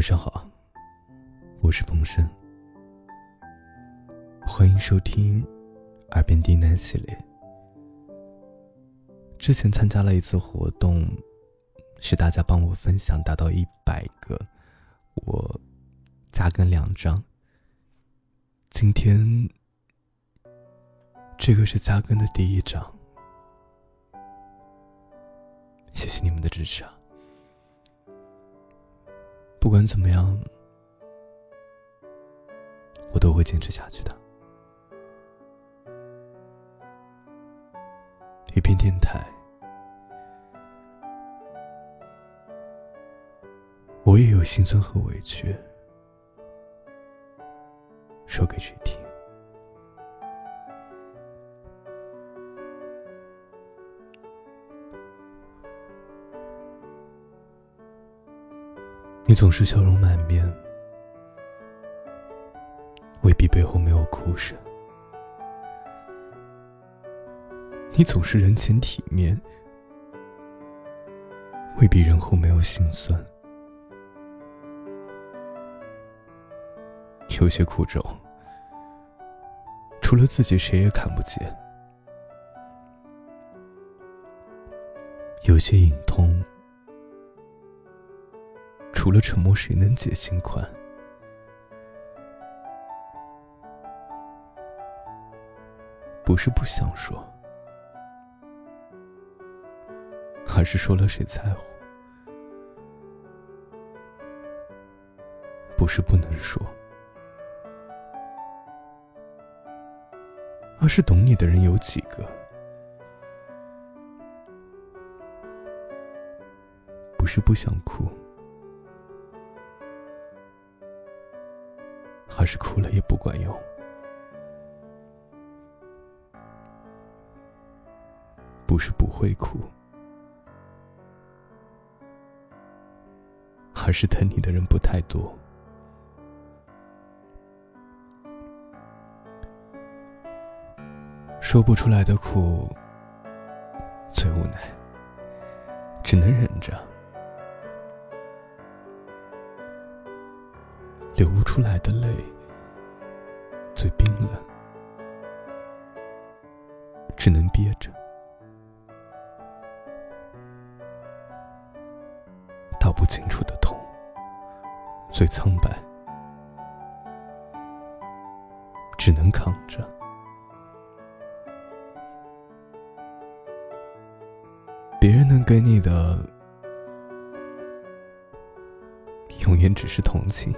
晚上好，我是风声，欢迎收听《耳边低喃》系列。之前参加了一次活动，是大家帮我分享达到一百个，我加更两张。今天这个是加更的第一张，谢谢你们的支持啊！不管怎么样，我都会坚持下去的。一片电台，我也有心酸和委屈，说给谁听？你总是笑容满面，未必背后没有哭声。你总是人前体面，未必人后没有心酸。有些苦衷，除了自己谁也看不见；有些隐痛。除了沉默，谁能解心宽？不是不想说，而是说了谁在乎？不是不能说，而是懂你的人有几个？不是不想哭。而是哭了也不管用，不是不会哭，而是疼你的人不太多。说不出来的苦，最无奈，只能忍着。流不出来的泪，最冰冷，只能憋着。道不清楚的痛，最苍白，只能扛着。别人能给你的，永远只是同情。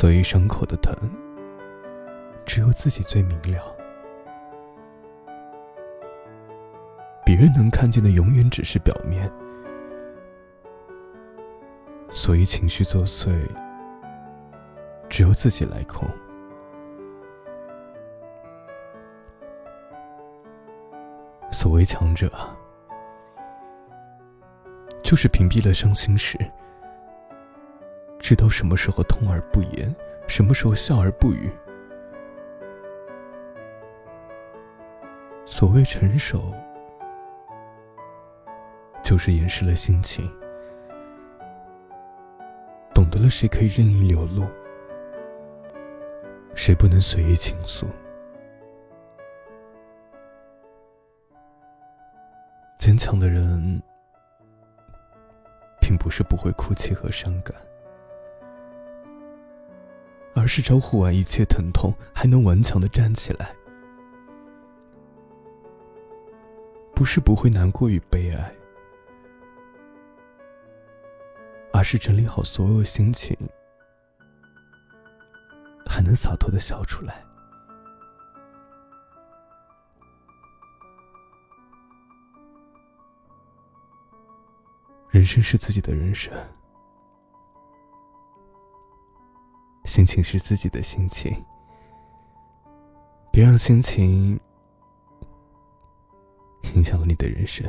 所以，伤口的疼，只有自己最明了。别人能看见的，永远只是表面。所以，情绪作祟，只有自己来控。所谓强者，就是屏蔽了伤心事。知道什么时候痛而不言，什么时候笑而不语。所谓成熟，就是掩饰了心情，懂得了谁可以任意流露，谁不能随意倾诉。坚强的人，并不是不会哭泣和伤感。而是招呼完一切疼痛，还能顽强的站起来。不是不会难过与悲哀，而是整理好所有心情，还能洒脱的笑出来。人生是自己的人生。心情是自己的心情，别让心情影响了你的人生。